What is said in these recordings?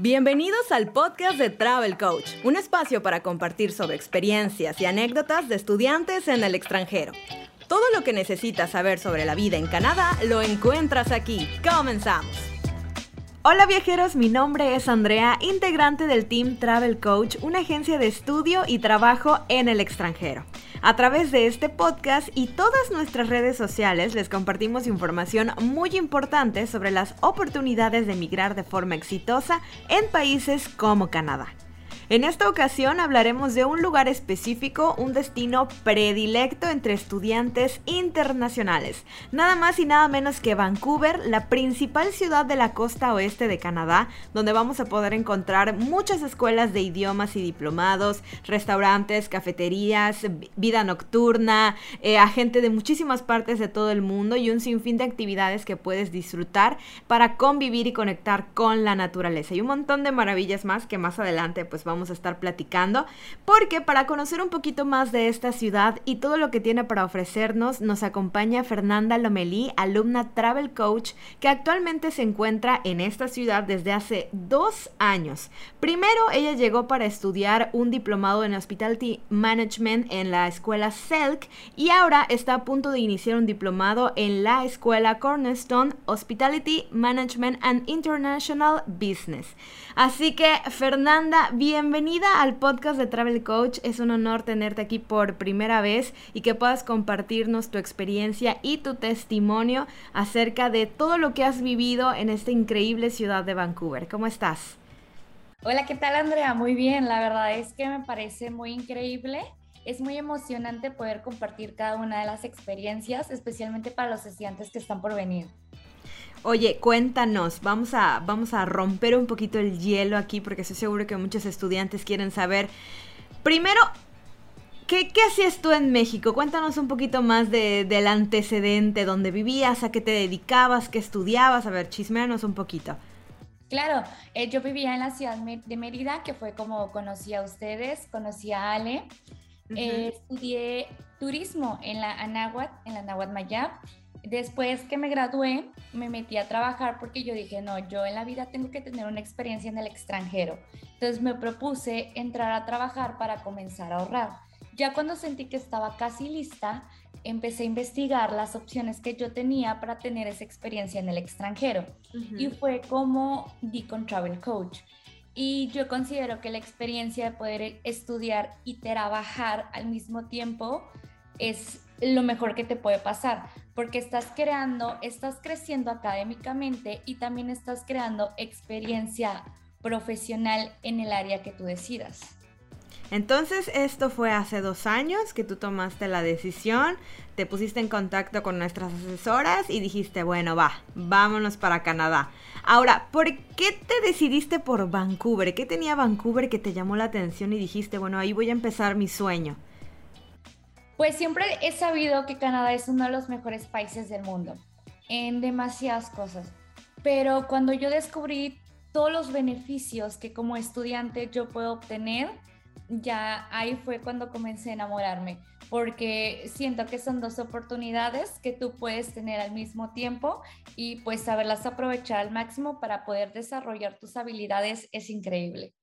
Bienvenidos al podcast de Travel Coach, un espacio para compartir sobre experiencias y anécdotas de estudiantes en el extranjero. Todo lo que necesitas saber sobre la vida en Canadá lo encuentras aquí. Comenzamos. Hola viajeros, mi nombre es Andrea, integrante del Team Travel Coach, una agencia de estudio y trabajo en el extranjero. A través de este podcast y todas nuestras redes sociales les compartimos información muy importante sobre las oportunidades de emigrar de forma exitosa en países como Canadá. En esta ocasión hablaremos de un lugar específico, un destino predilecto entre estudiantes internacionales. Nada más y nada menos que Vancouver, la principal ciudad de la costa oeste de Canadá, donde vamos a poder encontrar muchas escuelas de idiomas y diplomados, restaurantes, cafeterías, vida nocturna, eh, a gente de muchísimas partes de todo el mundo y un sinfín de actividades que puedes disfrutar para convivir y conectar con la naturaleza. Y un montón de maravillas más que más adelante pues vamos a estar platicando, porque para conocer un poquito más de esta ciudad y todo lo que tiene para ofrecernos, nos acompaña Fernanda Lomelí, alumna Travel Coach, que actualmente se encuentra en esta ciudad desde hace dos años. Primero, ella llegó para estudiar un diplomado en Hospitality Management en la escuela Selk y ahora está a punto de iniciar un diplomado en la escuela Cornerstone Hospitality Management and International Business. Así que, Fernanda, bien bienvenida al podcast de Travel Coach. Es un honor tenerte aquí por primera vez y que puedas compartirnos tu experiencia y tu testimonio acerca de todo lo que has vivido en esta increíble ciudad de Vancouver. ¿Cómo estás? Hola, ¿qué tal Andrea? Muy bien, la verdad es que me parece muy increíble. Es muy emocionante poder compartir cada una de las experiencias, especialmente para los estudiantes que están por venir. Oye, cuéntanos, vamos a, vamos a romper un poquito el hielo aquí porque estoy seguro que muchos estudiantes quieren saber. Primero, ¿qué, qué hacías tú en México? Cuéntanos un poquito más del antecedente, dónde vivías, a qué te dedicabas, qué estudiabas. A ver, chismeanos un poquito. Claro, eh, yo vivía en la ciudad de Mérida, que fue como conocí a ustedes, conocí a Ale. Eh, estudié turismo en la Anáhuac, en la Anáhuac Mayab Después que me gradué, me metí a trabajar porque yo dije, no, yo en la vida tengo que tener una experiencia en el extranjero. Entonces me propuse entrar a trabajar para comenzar a ahorrar. Ya cuando sentí que estaba casi lista, empecé a investigar las opciones que yo tenía para tener esa experiencia en el extranjero. Y fue como di con Travel Coach. Y yo considero que la experiencia de poder estudiar y trabajar al mismo tiempo es lo mejor que te puede pasar, porque estás creando, estás creciendo académicamente y también estás creando experiencia profesional en el área que tú decidas. Entonces, esto fue hace dos años que tú tomaste la decisión, te pusiste en contacto con nuestras asesoras y dijiste, bueno, va, vámonos para Canadá. Ahora, ¿por qué te decidiste por Vancouver? ¿Qué tenía Vancouver que te llamó la atención y dijiste, bueno, ahí voy a empezar mi sueño? Pues siempre he sabido que Canadá es uno de los mejores países del mundo en demasiadas cosas, pero cuando yo descubrí todos los beneficios que como estudiante yo puedo obtener, ya ahí fue cuando comencé a enamorarme, porque siento que son dos oportunidades que tú puedes tener al mismo tiempo y pues saberlas aprovechar al máximo para poder desarrollar tus habilidades es increíble.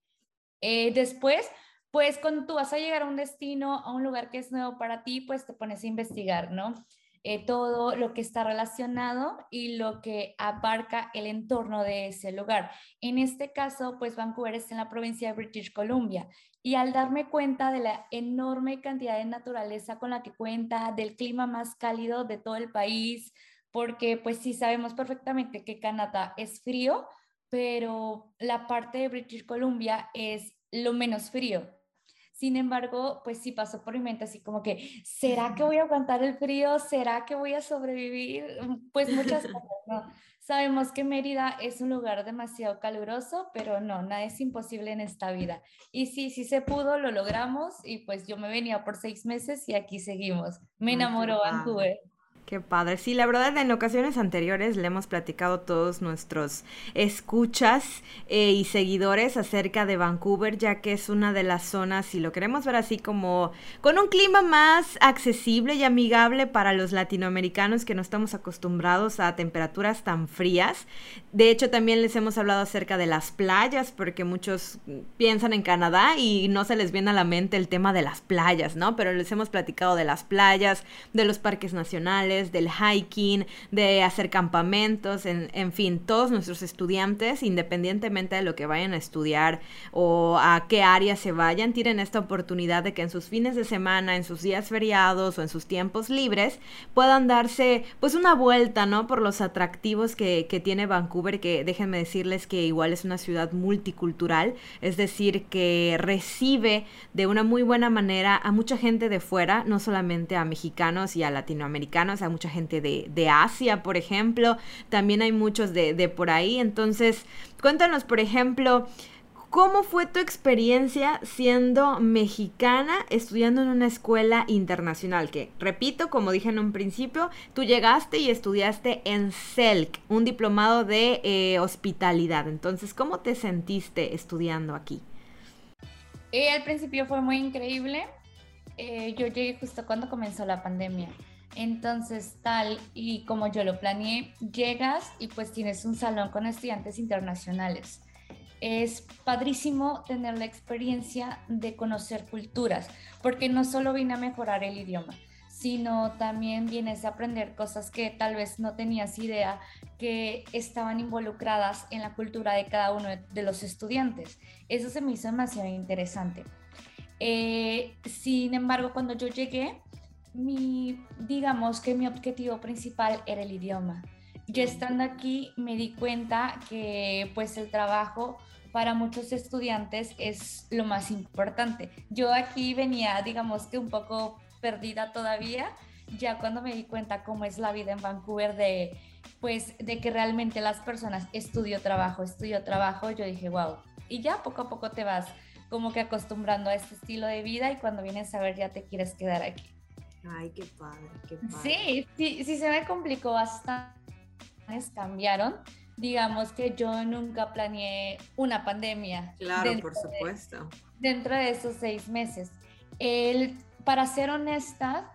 Eh, después, pues cuando tú vas a llegar a un destino, a un lugar que es nuevo para ti, pues te pones a investigar, ¿no? Eh, todo lo que está relacionado y lo que abarca el entorno de ese lugar. En este caso, pues Vancouver está en la provincia de British Columbia y al darme cuenta de la enorme cantidad de naturaleza con la que cuenta, del clima más cálido de todo el país, porque pues sí sabemos perfectamente que Canadá es frío, pero la parte de British Columbia es lo menos frío. Sin embargo, pues sí pasó por mi mente así como que, ¿será que voy a aguantar el frío? ¿Será que voy a sobrevivir? Mm, pues muchas cosas, ¿no? Sabemos que Mérida es un lugar demasiado caluroso, pero no, nada es imposible en esta vida. Y sí, sí se pudo, lo logramos y pues yo me venía por seis meses y aquí seguimos. Me enamoró Vancouver. Qué padre. Sí, la verdad, en ocasiones anteriores le hemos platicado todos nuestros escuchas eh, y seguidores acerca de Vancouver, ya que es una de las zonas, si lo queremos ver así como con un clima más accesible y amigable para los latinoamericanos que no estamos acostumbrados a temperaturas tan frías. De hecho, también les hemos hablado acerca de las playas, porque muchos piensan en Canadá y no se les viene a la mente el tema de las playas, ¿no? Pero les hemos platicado de las playas, de los parques nacionales del hiking, de hacer campamentos, en, fin, todos nuestros estudiantes, independientemente de lo que vayan a estudiar o a qué área se vayan, tienen esta oportunidad de que en sus fines de semana, en sus días feriados o en sus tiempos libres, puedan darse pues una vuelta, ¿no? Por los atractivos que, que tiene Vancouver, que déjenme decirles que igual es una ciudad multicultural, es decir, que recibe de una muy buena manera a mucha gente de fuera, no solamente a mexicanos y a latinoamericanos, mucha gente de, Asia, por ejemplo, también hay muchos de, de por ahí. Entonces, cuéntanos, por ejemplo, ¿Cómo fue tu experiencia siendo mexicana estudiando en una escuela internacional? Que, repito, como dije en un principio, tú llegaste y estudiaste en CELC, un diplomado de eh, hospitalidad. Entonces, ¿cómo te sentiste estudiando aquí? Eh, al principio fue muy increíble. Eh, yo llegué justo cuando comenzó la pandemia. Entonces, tal y como yo lo planeé, llegas y pues tienes un salón con estudiantes internacionales. Es padrísimo tener la experiencia de conocer culturas, porque no solo vine a mejorar el idioma, sino también vienes a aprender cosas que tal vez no tenías idea que estaban involucradas en la cultura de cada uno de los estudiantes. Eso se me hizo demasiado interesante. Eh, sin embargo, cuando yo llegué, mi, digamos que mi objetivo principal era el idioma. Yo estando aquí me di cuenta que pues el trabajo para muchos estudiantes es lo más importante. Yo aquí venía, digamos que un poco perdida todavía, ya cuando me di cuenta cómo es la vida en Vancouver de pues de que realmente las personas estudio trabajo, estudio trabajo, yo dije, wow. Y ya poco a poco te vas como que acostumbrando a este estilo de vida y cuando vienes a ver ya te quieres quedar aquí. Ay, qué padre, qué padre. Sí, sí, sí se me complicó bastante. Cambiaron. Digamos que yo nunca planeé una pandemia. Claro, por supuesto. dentro de esos seis meses. El, para ser honesta,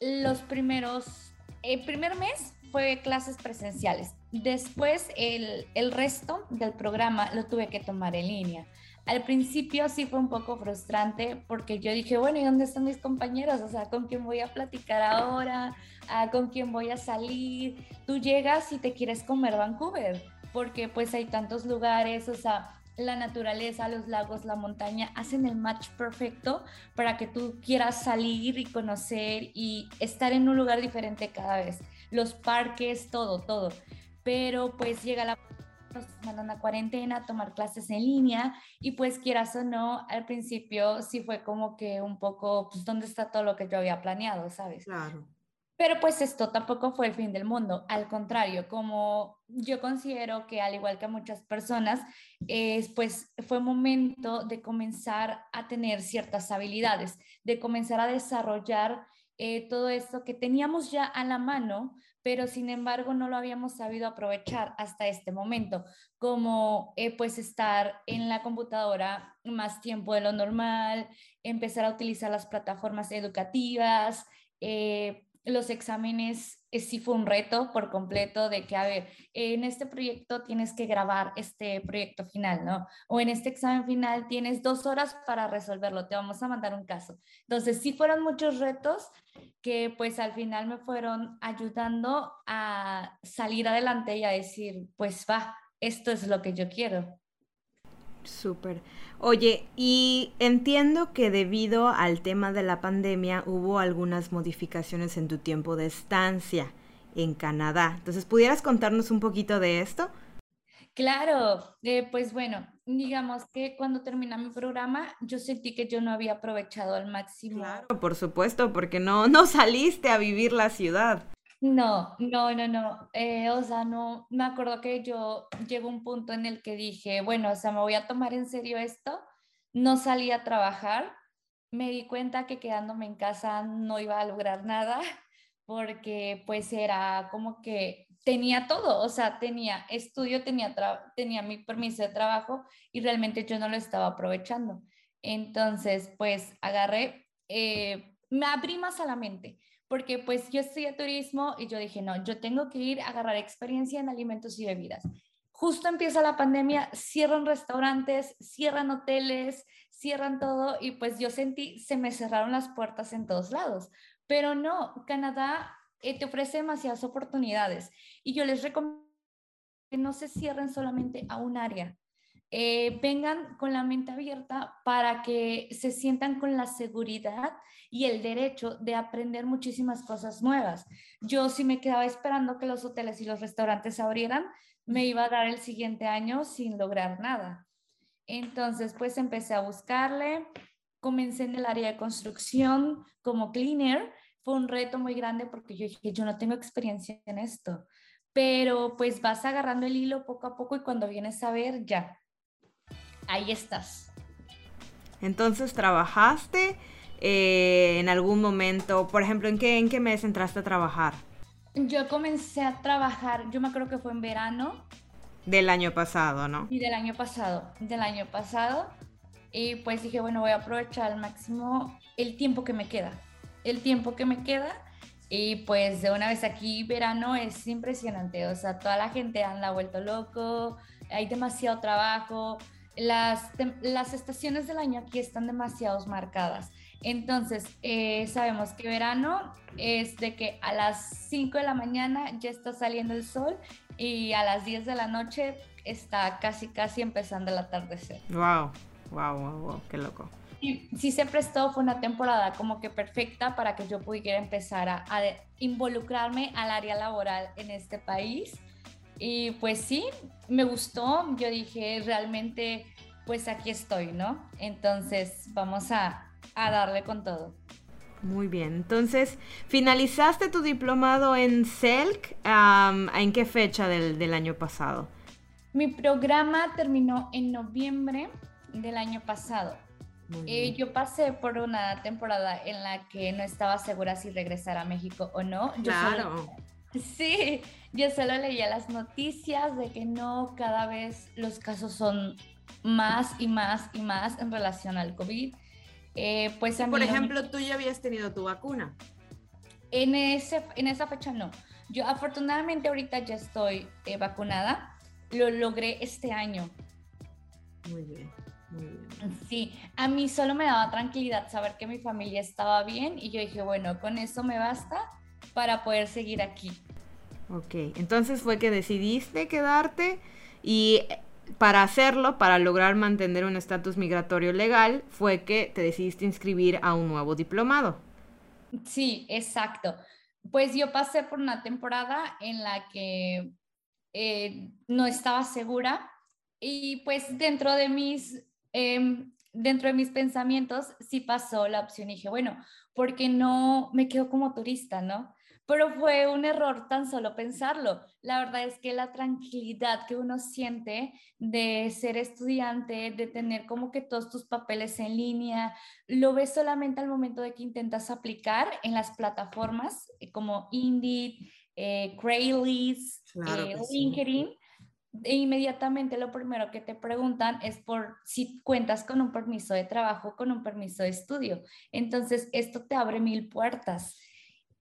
los primeros, el primer mes fue clases presenciales. Después el, el resto del programa lo tuve que tomar en línea. Al principio sí fue un poco frustrante porque yo dije, bueno, ¿y dónde están mis compañeros? O sea, ¿con quién voy a platicar ahora? Ah, ¿Con quién voy a salir? Tú llegas y te quieres comer Vancouver porque pues hay tantos lugares, o sea, la naturaleza, los lagos, la montaña hacen el match perfecto para que tú quieras salir y conocer y estar en un lugar diferente cada vez. Los parques, todo, todo. Pero pues llega la nos mandan a cuarentena, a tomar clases en línea y pues quieras o no, al principio sí fue como que un poco, pues, ¿dónde está todo lo que yo había planeado, sabes? Claro. Pero pues esto tampoco fue el fin del mundo, al contrario, como yo considero que al igual que muchas personas, es, pues fue momento de comenzar a tener ciertas habilidades, de comenzar a desarrollar eh, todo esto que teníamos ya a la mano, pero sin embargo no lo habíamos sabido aprovechar hasta este momento, como eh, pues estar en la computadora más tiempo de lo normal, empezar a utilizar las plataformas educativas, eh, los exámenes eh, sí fue un reto por completo de que, a ver, en este proyecto tienes que grabar este proyecto final, ¿no? O en este examen final tienes dos horas para resolverlo, te vamos a mandar un caso. Entonces, sí fueron muchos retos que pues al final me fueron ayudando a salir adelante y a decir, pues va, esto es lo que yo quiero. Súper. Oye, y entiendo que debido al tema de la pandemia hubo algunas modificaciones en tu tiempo de estancia en Canadá. Entonces, ¿pudieras contarnos un poquito de esto? Claro, eh, pues bueno, digamos que cuando terminé mi programa, yo sentí que yo no había aprovechado al máximo. Claro, por supuesto, porque no, no saliste a vivir la ciudad. No, no, no, no. Eh, o sea, no, me acuerdo que yo llegó un punto en el que dije, bueno, o sea, me voy a tomar en serio esto. No salí a trabajar. Me di cuenta que quedándome en casa no iba a lograr nada porque pues era como que tenía todo, o sea, tenía estudio, tenía, tenía mi permiso de trabajo y realmente yo no lo estaba aprovechando. Entonces, pues agarré, eh, me abrí más a la mente, porque pues yo estudié turismo y yo dije, no, yo tengo que ir a agarrar experiencia en alimentos y bebidas. Justo empieza la pandemia, cierran restaurantes, cierran hoteles, cierran todo y pues yo sentí, se me cerraron las puertas en todos lados. Pero no, Canadá eh, te ofrece demasiadas oportunidades y yo les recomiendo que no se cierren solamente a un área. Eh, vengan con la mente abierta para que se sientan con la seguridad y el derecho de aprender muchísimas cosas nuevas. Yo si me quedaba esperando que los hoteles y los restaurantes abrieran, me iba a dar el siguiente año sin lograr nada. Entonces, pues empecé a buscarle, comencé en el área de construcción como cleaner. Fue un reto muy grande porque yo dije, yo no tengo experiencia en esto, pero pues vas agarrando el hilo poco a poco y cuando vienes a ver, ya, ahí estás. Entonces, ¿trabajaste eh, en algún momento? Por ejemplo, ¿en qué, ¿en qué mes entraste a trabajar? Yo comencé a trabajar, yo me acuerdo que fue en verano. Del año pasado, ¿no? Y del año pasado, del año pasado. Y pues dije, bueno, voy a aprovechar al máximo el tiempo que me queda. El tiempo que me queda. Y pues de una vez aquí, verano es impresionante. O sea, toda la gente anda vuelto loco, hay demasiado trabajo. Las, las estaciones del año aquí están demasiado marcadas. Entonces, eh, sabemos que verano es de que a las 5 de la mañana ya está saliendo el sol y a las 10 de la noche está casi, casi empezando el atardecer. Wow. Wow, wow, wow, qué loco. Y sí se prestó, fue una temporada como que perfecta para que yo pudiera empezar a, involucrarme al área laboral en este país. Y pues sí, me gustó, yo dije, realmente, pues aquí estoy, ¿no? Entonces, vamos a, a darle con todo. Muy bien, entonces, ¿finalizaste tu diplomado en CELC? ¿En qué fecha del, del año pasado? Mi programa terminó en noviembre del año pasado. Eh, yo pasé por una temporada en la que no estaba segura si regresar a México o no. claro. Sí, yo solo leía las noticias de que no, cada vez los casos son más y más y más en relación al COVID. Eh, pues Por ejemplo, tú ya habías tenido tu vacuna. En, ese, en esa fecha no. Yo afortunadamente ahorita ya estoy eh, vacunada. Lo logré este año. Muy bien. Sí, a mí solo me daba tranquilidad saber que mi familia estaba bien y yo dije, bueno, con eso me basta para poder seguir aquí. Ok, entonces fue que decidiste quedarte y para hacerlo, para lograr mantener un estatus migratorio legal, fue que te decidiste inscribir a un nuevo diplomado. Sí, exacto. Pues yo pasé por una temporada en la que eh, no estaba segura y pues dentro de mis Em, dentro de mis pensamientos sí pasó la opción y dije, bueno, porque no me quedo como turista, no? Pero fue un error tan solo pensarlo. La verdad es que la tranquilidad que uno siente de ser estudiante, de tener como que todos tus papeles en línea, lo ves solamente al momento de que intentas aplicar en las plataformas eh, como Indeed, eh, Craigslist, eh, LinkedIn e inmediatamente lo primero que te preguntan es por si cuentas con un permiso de trabajo, con un permiso de estudio. Entonces, esto te abre mil puertas.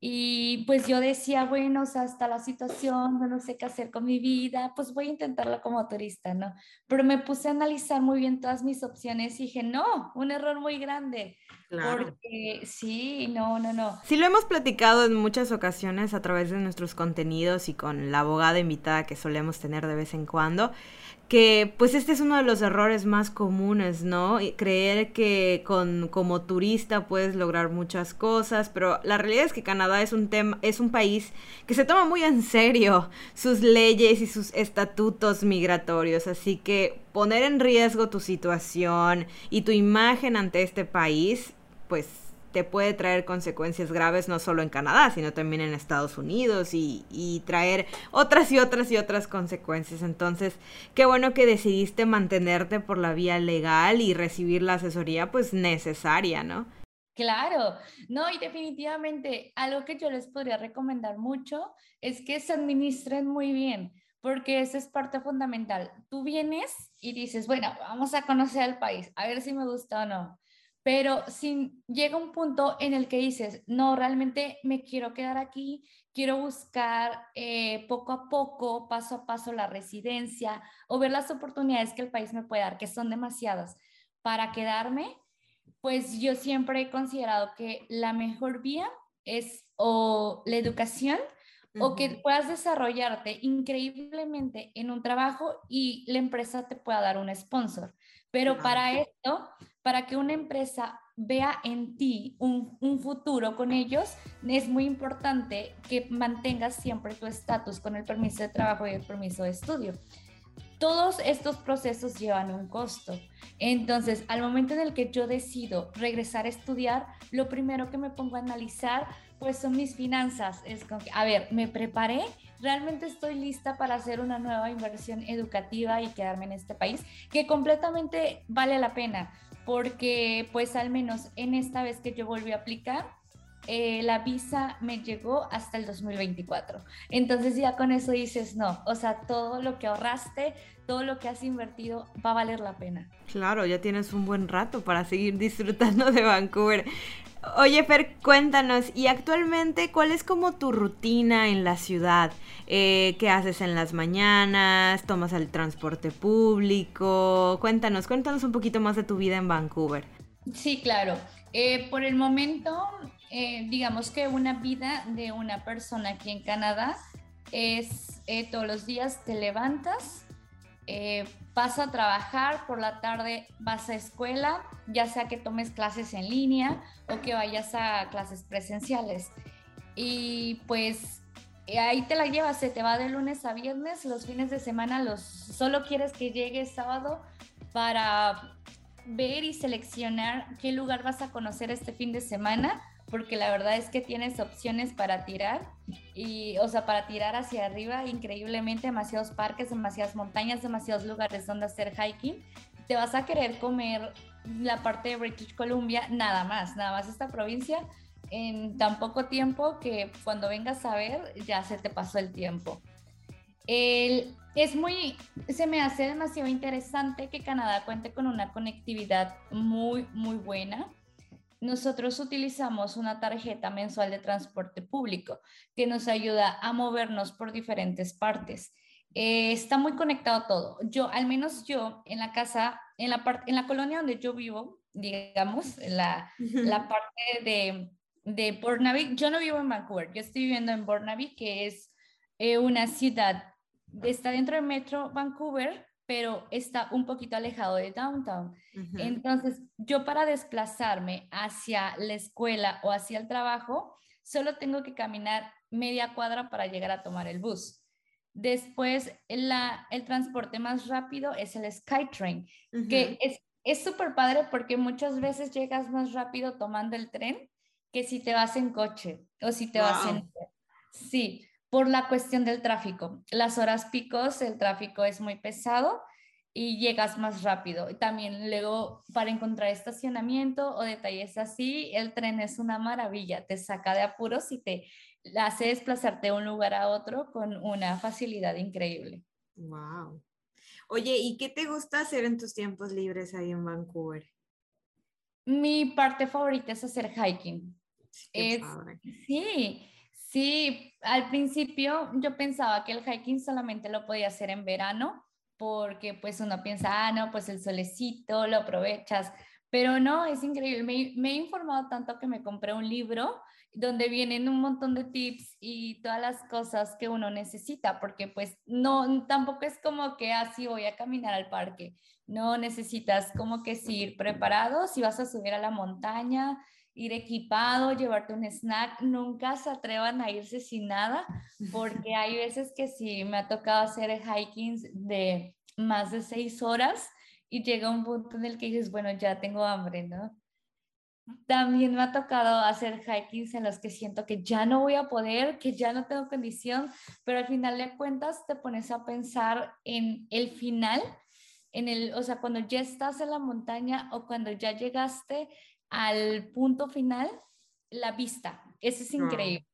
Y pues yo decía, bueno, o sea, hasta la situación, no sé qué hacer con mi vida, pues voy a intentarlo como turista, ¿no? Pero me puse a analizar muy bien todas mis opciones y dije, no, un error muy grande. Claro. Porque sí, no, no, no. Sí, lo hemos platicado en muchas ocasiones a través de nuestros contenidos y con la abogada invitada que solemos tener de vez en cuando que pues este es uno de los errores más comunes, ¿no? Creer que con como turista puedes lograr muchas cosas, pero la realidad es que Canadá es un tema es un país que se toma muy en serio sus leyes y sus estatutos migratorios, así que poner en riesgo tu situación y tu imagen ante este país, pues te puede traer consecuencias graves no solo en Canadá, sino también en Estados Unidos y, traer otras y otras y otras consecuencias. Entonces, qué bueno que decidiste mantenerte por la vía legal y recibir la asesoría pues necesaria, ¿no? Claro, no, y definitivamente algo que yo les podría recomendar mucho es que se administren muy bien, porque esa es parte fundamental. Tú vienes y dices, bueno, vamos a conocer el país, a ver si me gusta o no. Pero si llega un punto en el que dices, no, realmente me quiero quedar aquí, quiero buscar eh, poco a poco, paso a paso la residencia o ver las oportunidades que el país me puede dar, que son demasiadas, para quedarme, pues yo siempre he considerado que la mejor vía es o la educación o que puedas desarrollarte increíblemente en un trabajo y la empresa te pueda dar un sponsor. Pero para esto, para que una empresa vea en ti un, un, futuro con ellos, es muy importante que mantengas siempre tu estatus con el permiso de trabajo y el permiso de estudio todos estos procesos llevan un costo. Entonces, al momento en el que yo decido regresar a estudiar, lo primero que me pongo a analizar, pues son mis finanzas. Es como que, a ver, me preparé, realmente estoy lista para hacer una nueva inversión educativa y quedarme en este país, que completamente vale la pena, porque pues al menos en esta vez que yo volví a aplicar, eh, la visa me llegó hasta el 2024. Entonces ya con eso dices, no, o sea, todo lo que ahorraste, todo lo que has invertido va a valer la pena. Claro, ya tienes un buen rato para seguir disfrutando de Vancouver. Oye, Fer, cuéntanos, ¿y actualmente cuál es como tu rutina en la ciudad? Eh, ¿Qué haces en las mañanas? ¿Tomas el transporte público? Cuéntanos, cuéntanos un poquito más de tu vida en Vancouver. Sí, claro. Eh, por el momento, eh, digamos que una vida de una persona aquí en Canadá es eh, todos los días te levantas, eh, vas a trabajar, por la tarde vas a escuela, ya sea que tomes clases en línea o que vayas a clases presenciales. Y pues ahí te la llevas, se te va de lunes a viernes, los fines de semana los solo quieres que llegue sábado para ver y seleccionar qué lugar vas a conocer este fin de semana porque la verdad es que tienes opciones para tirar y, o sea, para tirar hacia arriba increíblemente, demasiados parques, demasiadas montañas, demasiados lugares donde hacer hiking. Te vas a querer comer la parte de British Columbia, nada más, nada más esta provincia en tan poco tiempo que cuando vengas a ver ya se te pasó el tiempo. El, es muy, se me hace demasiado interesante que Canadá cuente con una conectividad muy, muy buena nosotros utilizamos una tarjeta mensual de transporte público que nos ayuda a movernos por diferentes partes. Eh, está muy conectado todo. Yo, al menos yo, en la casa, en la, parte, en la colonia donde yo vivo, digamos, la, la parte de, de Burnaby, yo no vivo en Vancouver, yo estoy viviendo en Burnaby, que es eh, una ciudad, está dentro del metro Vancouver, pero está un poquito alejado de downtown. Entonces, yo para desplazarme hacia la escuela o hacia el trabajo, solo tengo que caminar media cuadra para llegar a tomar el bus. Después, la, el transporte más rápido es el SkyTrain, que es súper padre porque muchas veces llegas más rápido tomando el tren que si te vas en coche o si te vas en... Sí, por la cuestión del tráfico. Las horas picos, el tráfico es muy pesado y llegas más rápido. También luego para encontrar estacionamiento o detalles así, el tren es una maravilla, te saca de apuros y te hace desplazarte de un lugar a otro con una facilidad increíble. Wow. Oye, ¿y qué te gusta hacer en tus tiempos libres ahí en Vancouver? Mi parte favorita es hacer hiking. es, sí, Sí, al principio yo pensaba que el hiking solamente lo podía hacer en verano, porque pues uno piensa, ah, no, pues el solecito, lo aprovechas, pero no, es increíble. Me, he informado tanto que me compré un libro donde vienen un montón de tips y todas las cosas que uno necesita, porque pues no, tampoco es como que así voy a caminar al parque, no necesitas como que ir preparado si vas a subir a la montaña, ir equipado, llevarte un snack, nunca se atrevan a irse sin nada, porque hay veces que sí me ha tocado hacer hikings de más de seis horas y llega un punto en el que dices, bueno, ya tengo hambre, ¿no? También me ha tocado hacer hikings en los que siento que ya no voy a poder, que ya no tengo condición, pero al final de cuentas te pones a pensar en el final, en el, o sea, cuando ya estás en la montaña o cuando ya llegaste, al punto final, la vista. Eso es increíble.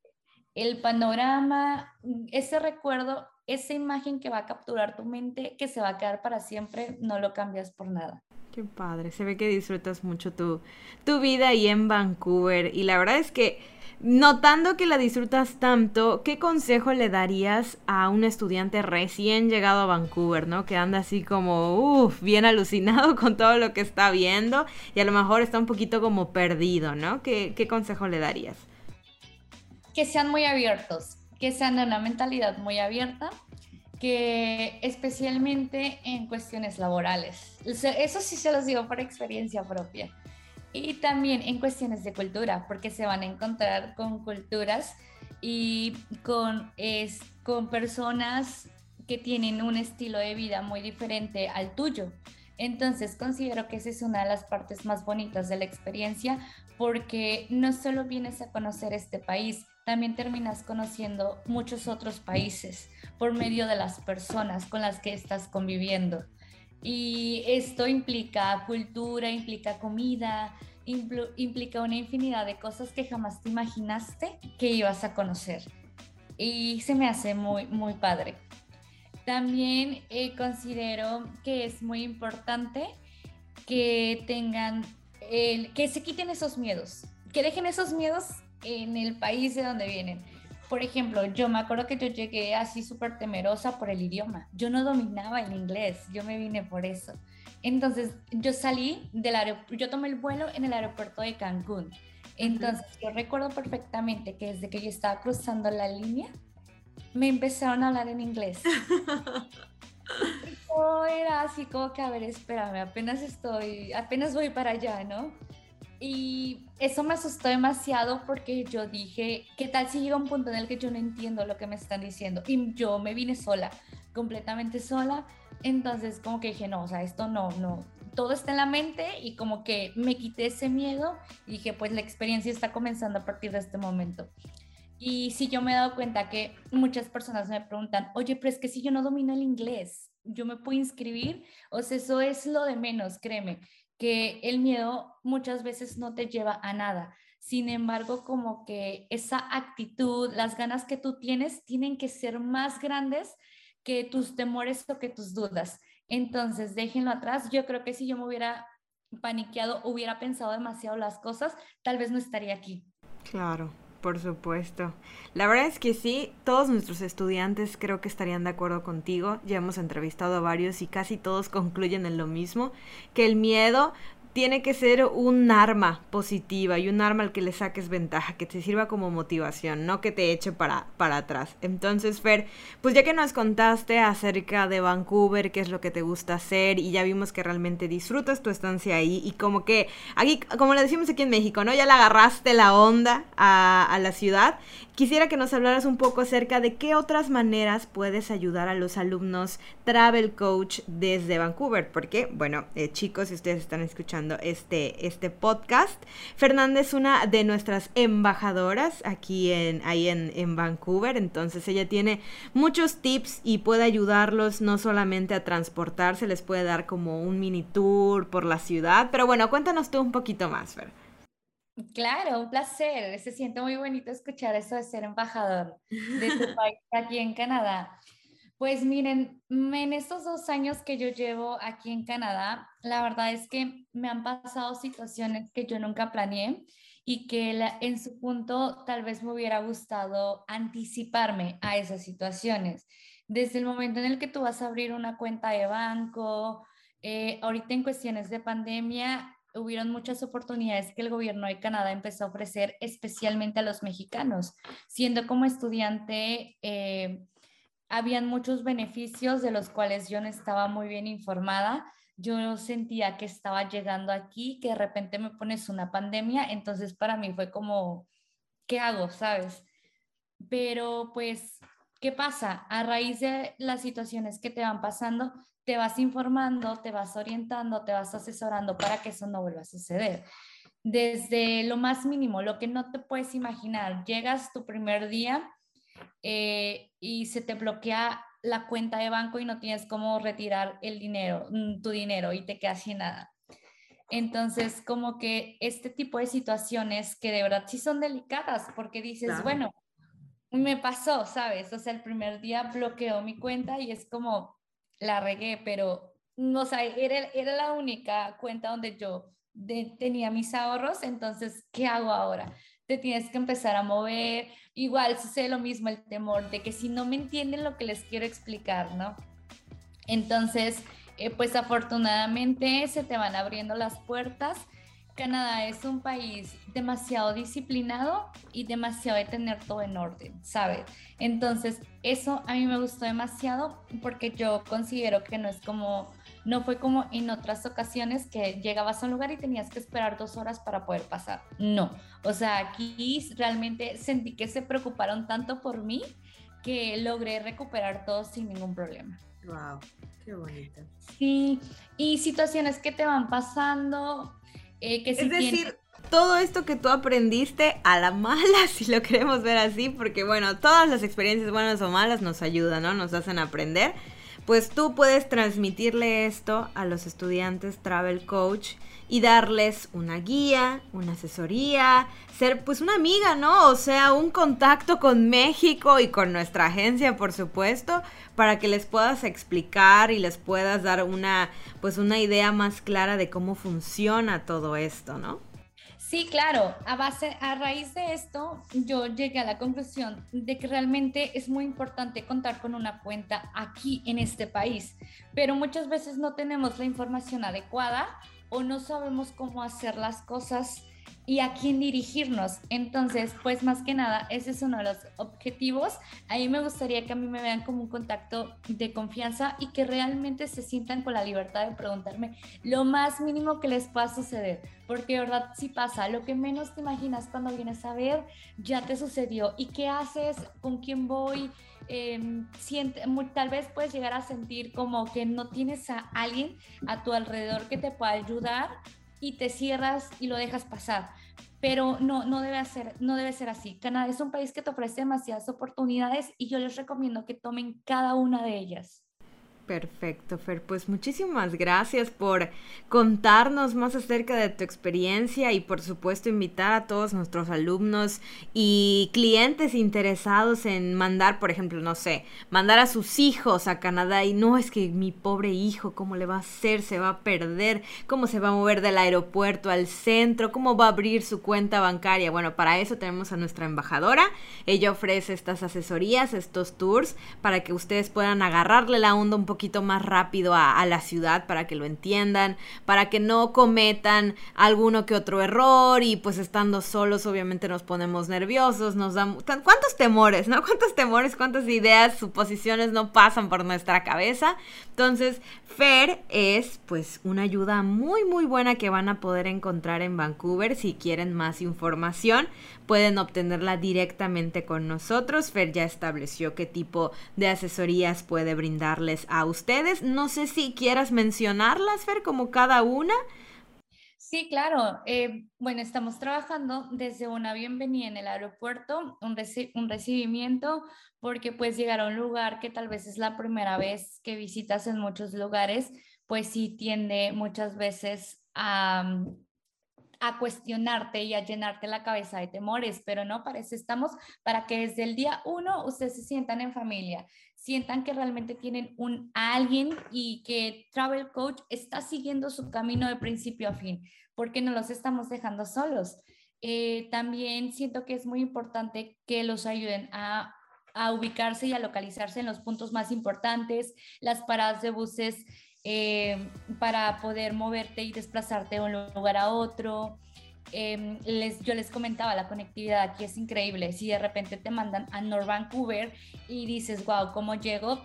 El panorama, ese recuerdo, esa imagen que va a capturar tu mente, que se va a quedar para siempre, no lo cambias por nada. Qué padre, se ve que disfrutas mucho tu, tu vida ahí en Vancouver y la verdad es que notando que la disfrutas tanto, ¿qué consejo le darías a un estudiante recién llegado a Vancouver, ¿no? Que anda así como, uff, bien alucinado con todo lo que está viendo y a lo mejor está un poquito como perdido, ¿no? ¿Qué, qué consejo le darías? Que sean muy abiertos, que sean de una mentalidad muy abierta que especialmente en cuestiones laborales. Eso sí se los digo por experiencia propia. Y también en cuestiones de cultura, porque se van a encontrar con culturas y con, es, con personas que tienen un estilo de vida muy diferente al tuyo. Entonces considero que esa es una de las partes más bonitas de la experiencia porque no solo vienes a conocer este país, también terminas conociendo muchos otros países por medio de las personas con las que estás conviviendo. Y esto implica cultura, implica comida, implica una infinidad de cosas que jamás te imaginaste que ibas a conocer. Y se me hace muy, muy padre. También eh, considero que es muy importante que tengan, que se quiten esos miedos, que dejen esos miedos en el país de donde vienen. Por ejemplo, yo me acuerdo que yo llegué así súper temerosa por el idioma. Yo no dominaba el inglés, yo me vine por eso. Entonces, yo salí del aeropuerto, yo tomé el vuelo en el aeropuerto de Cancún. Entonces, yo recuerdo perfectamente que desde que yo estaba cruzando la línea, me empezaron a hablar en inglés. yo era así como que, a ver, espérame, apenas estoy, apenas voy para allá, ¿no? Y eso me asustó demasiado porque yo dije, ¿qué tal si llega un punto en el que yo no entiendo lo que me están diciendo? Y yo me vine sola, completamente sola. Entonces como que dije, no, o sea, esto no, no, todo está en la mente y como que me quité ese miedo y dije, pues la experiencia está comenzando a partir de este momento. Y sí, yo me he dado cuenta que muchas personas me preguntan, oye, pero es que si yo no domino el inglés, yo me puedo inscribir, o sea, eso es lo de menos, créeme que el miedo muchas veces no te lleva a nada. Sin embargo, como que esa actitud, las ganas que tú tienes, tienen que ser más grandes que tus temores o que tus dudas. Entonces, déjenlo atrás. Yo creo que si yo me hubiera paniqueado, hubiera pensado demasiado las cosas, tal vez no estaría aquí. Claro. Por supuesto. La verdad es que sí, todos nuestros estudiantes creo que estarían de acuerdo contigo. Ya hemos entrevistado a varios y casi todos concluyen en lo mismo, que el miedo tiene que ser un arma positiva y un arma al que le saques ventaja, que te sirva como motivación, no que te eche para, para atrás. Entonces, Fer, pues ya que nos contaste acerca de Vancouver, qué es lo que te gusta hacer y ya vimos que realmente disfrutas tu estancia ahí y como que aquí, como le decimos aquí en México, ¿no? Ya le agarraste la onda a, a la ciudad. Quisiera que nos hablaras un poco acerca de qué otras maneras puedes ayudar a los alumnos Travel Coach desde Vancouver, porque, bueno, eh, chicos, si ustedes están escuchando este, este podcast, Fernanda es una de nuestras embajadoras aquí en, ahí en, en Vancouver, entonces ella tiene muchos tips y puede ayudarlos no solamente a transportarse, les puede dar como un mini tour por la ciudad, pero bueno, cuéntanos tú un poquito más, Fer. Claro, un placer. Se siente muy bonito escuchar eso de ser embajador de tu país aquí en Canadá. Pues miren, en estos dos años que yo llevo aquí en Canadá, la verdad es que me han pasado situaciones que yo nunca planeé y que en su punto tal vez me hubiera gustado anticiparme a esas situaciones. Desde el momento en el que tú vas a abrir una cuenta de banco, eh, ahorita en cuestiones de pandemia, hubieron muchas oportunidades que el gobierno de Canadá empezó a ofrecer especialmente a los mexicanos. Siendo como estudiante, eh, habían muchos beneficios de los cuales yo no estaba muy bien informada. Yo sentía que estaba llegando aquí, que de repente me pones una pandemia, entonces para mí fue como, ¿qué hago? ¿Sabes? Pero pues, ¿qué pasa? A raíz de las situaciones que te van pasando, te vas informando, te vas orientando, te vas asesorando para que eso no vuelva a suceder. Desde lo más mínimo, lo que no te puedes imaginar, llegas tu primer día eh, y se te bloquea la cuenta de banco y no tienes cómo retirar el dinero, mm, tu dinero y te quedas sin nada. Entonces, como que este tipo de situaciones que de verdad sí son delicadas, porque dices, bueno, me pasó, ¿sabes? O sea, el primer día bloqueó mi cuenta y es como, la regué, pero, no sé, era, era la única cuenta donde yo tenía mis ahorros, entonces, ¿qué hago ahora? Te tienes que empezar a mover. Igual sucede lo mismo el temor de que si no me entienden lo que les quiero explicar, ¿no? Entonces, eh, pues afortunadamente se te van abriendo las puertas. Canadá es un país demasiado disciplinado y demasiado de tener todo en orden, ¿sabes? Entonces, eso a mí me gustó demasiado porque yo considero que no es como, no fue como en otras ocasiones que llegabas a un lugar y tenías que esperar dos horas para poder pasar. No, o sea, aquí realmente sentí que se preocuparon tanto por mí que logré recuperar todo sin ningún problema. Wow, qué bonito. Sí, y situaciones que te van pasando, eh, que Es decir, todo esto que tú aprendiste a la mala, si lo queremos ver así, porque bueno, todas las experiencias buenas o malas nos ayudan, ¿no? Nos hacen aprender. Pues tú puedes transmitirle esto a los estudiantes Travel Coach y darles una guía, una asesoría, ser pues una amiga, ¿no? O sea, un contacto con México y con nuestra agencia, por supuesto, para que les puedas explicar y les puedas dar una pues una idea más clara de cómo funciona todo esto, ¿no? Sí, claro. A base, a raíz de esto, yo llegué a la conclusión de que realmente es muy importante contar con una cuenta aquí en este país, pero muchas veces no tenemos la información adecuada o no sabemos cómo hacer las cosas y a quién dirigirnos. Entonces, pues más que nada, ese es uno de los objetivos. Ahí me gustaría que a mí me vean como un contacto de confianza y que realmente se sientan con la libertad de preguntarme lo más mínimo que les pueda suceder. Porque de verdad sí pasa, lo que menos te imaginas cuando vienes a ver, ya te sucedió. ¿Y qué haces? ¿Con quién voy? eh, siente, tal vez puedes llegar a sentir como que no tienes a alguien a tu alrededor que te pueda ayudar y te cierras y lo dejas pasar. Pero no, no, debe ser, no debe ser así. Canadá es un país que te ofrece demasiadas oportunidades y yo les recomiendo que tomen cada una de ellas. Perfecto, Fer. Pues muchísimas gracias por contarnos más acerca de tu experiencia y por supuesto invitar a todos nuestros alumnos y clientes interesados en mandar, por ejemplo, no sé, mandar a sus hijos a Canadá y no es que mi pobre hijo, ¿cómo le va a hacer? Se va a perder, ¿cómo se va a mover del aeropuerto al centro? ¿Cómo va a abrir su cuenta bancaria? Bueno, para eso tenemos a nuestra embajadora. Ella ofrece estas asesorías, estos tours, para que ustedes puedan agarrarle la onda un poco poquito más rápido a, la ciudad para que lo entiendan, para que no cometan alguno que otro error y pues estando solos obviamente nos ponemos nerviosos, nos dan cuántos temores, ¿no? Cuántos temores, cuántas ideas, suposiciones no pasan por nuestra cabeza. Entonces, Fer es pues una ayuda muy muy buena que van a poder encontrar en Vancouver si quieren más información pueden obtenerla directamente con nosotros. Fer ya estableció qué tipo de asesorías puede brindarles a ustedes. No sé si quieras mencionarlas, Fer, como cada una. Sí, claro. Eh, bueno, estamos trabajando desde una bienvenida en el aeropuerto, un, un, recibimiento, porque pues llegar a un lugar que tal vez es la primera vez que visitas en muchos lugares, pues sí tiende muchas veces a a cuestionarte y a llenarte la cabeza de temores, pero no, para estamos, para que desde el día uno ustedes se sientan en familia, sientan que realmente tienen un alguien y que Travel Coach está siguiendo su camino de principio a fin, porque no los estamos dejando solos. Eh, también siento que es muy importante que los ayuden a a ubicarse y a localizarse en los puntos más importantes, las paradas de buses eh, para poder moverte y desplazarte de un lugar a otro. Em, yo les comentaba, la conectividad aquí es increíble. Si de repente te mandan a North Vancouver y dices, wow, ¿cómo llego?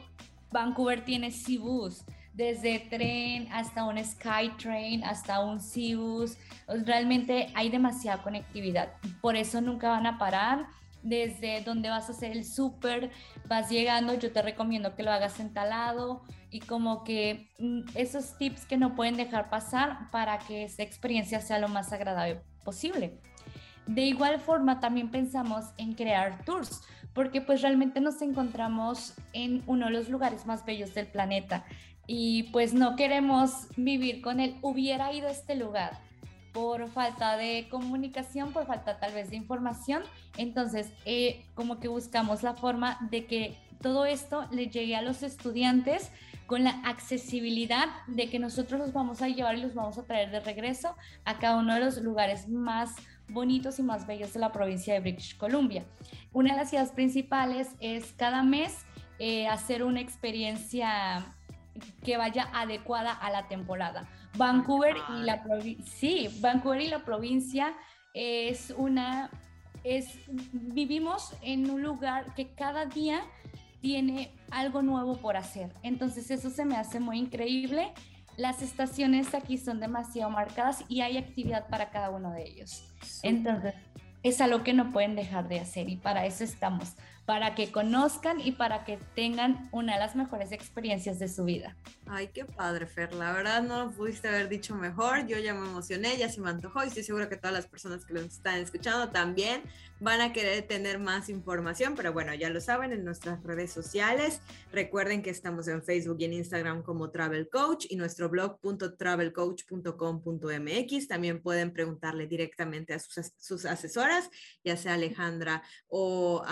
Vancouver tiene Cibus, desde tren hasta un Skytrain, hasta un Cibus. Realmente hay demasiada conectividad. Por eso nunca van a parar desde donde vas a hacer el súper, vas llegando, yo te recomiendo que lo hagas entalado y como que mm, esos tips que no pueden dejar pasar para que esta experiencia sea lo más agradable posible. De igual forma, también pensamos en crear tours, porque pues realmente nos encontramos en uno de los lugares más bellos del planeta. y pues no queremos vivir con el hubiera ido a este lugar por falta de comunicación, por falta tal vez de información. Entonces, eh, como que buscamos la forma de que todo esto le llegue a los estudiantes con la accesibilidad de que nosotros los vamos a llevar y los vamos a traer de regreso a cada uno de los lugares más bonitos y más bellos de la provincia de British Columbia. Una de las ciudades principales es cada mes eh, hacer una experiencia que vaya adecuada a la temporada. Vancouver y la sí, Vancouver y la provincia es una es vivimos en un lugar que cada día tiene algo nuevo por hacer. Entonces eso se me hace muy increíble. Las estaciones aquí son demasiado marcadas y hay actividad para cada uno de ellos. Entonces es algo que no pueden dejar de hacer y para eso estamos, para que conozcan y para que tengan una de las mejores experiencias de su vida. Ay, qué padre, Fer. La verdad no lo pudiste haber dicho mejor. Yo ya me emocioné, ya se me antojó y estoy segura que todas las personas que lo están escuchando también van a querer tener más información, pero bueno, ya lo saben en nuestras redes sociales. Recuerden que estamos en Facebook y en Instagram como Travel Coach y nuestro blog .travelcoach.com.mx. También pueden preguntarle directamente a sus, sus asesoras, ya sea Alejandra o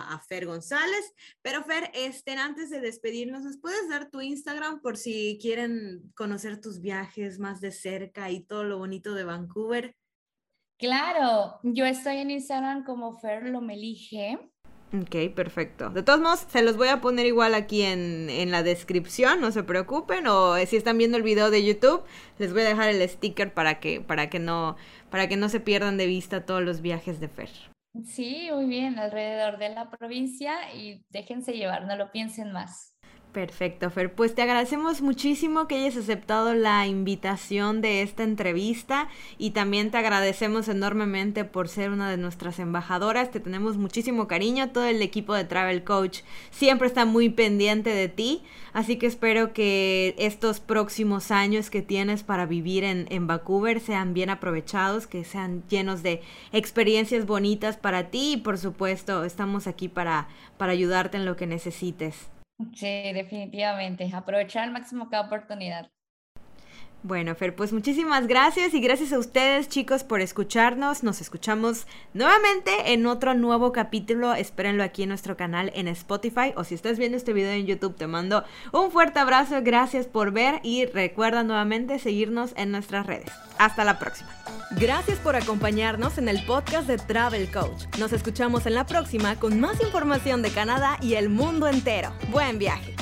a a, Fer González. Pero Fer, este, antes de despedirnos, ¿nos puedes dar tu Instagram por si quieren conocer tus viajes más de cerca y todo lo bonito de Vancouver? Claro, yo estoy en Instagram como Fer Lomelige. Ok, perfecto. De todos modos, se los voy a poner igual aquí en, en, la descripción, no se preocupen. O si están viendo el video de YouTube, les voy a dejar el sticker para que, para que no, para que no se pierdan de vista todos los viajes de Fer. Sí, muy bien, alrededor de la provincia y déjense llevar, no lo piensen más. Perfecto, Fer. Pues te agradecemos muchísimo que hayas aceptado la invitación de esta entrevista y también te agradecemos enormemente por ser una de nuestras embajadoras. Te tenemos muchísimo cariño. Todo el equipo de Travel Coach siempre está muy pendiente de ti. Así que espero que estos próximos años que tienes para vivir en, en Vancouver sean bien aprovechados, que sean llenos de experiencias bonitas para ti y por supuesto estamos aquí para, para ayudarte en lo que necesites. Sí, definitivamente. Aprovechar al máximo cada oportunidad. Bueno, Fer, pues muchísimas gracias y gracias a ustedes chicos por escucharnos. Nos escuchamos nuevamente en otro nuevo capítulo. Espérenlo aquí en nuestro canal en Spotify o si estás viendo este video en YouTube te mando un fuerte abrazo. Gracias por ver y recuerda nuevamente seguirnos en nuestras redes. Hasta la próxima. Gracias por acompañarnos en el podcast de Travel Coach. Nos escuchamos en la próxima con más información de Canadá y el mundo entero. Buen viaje.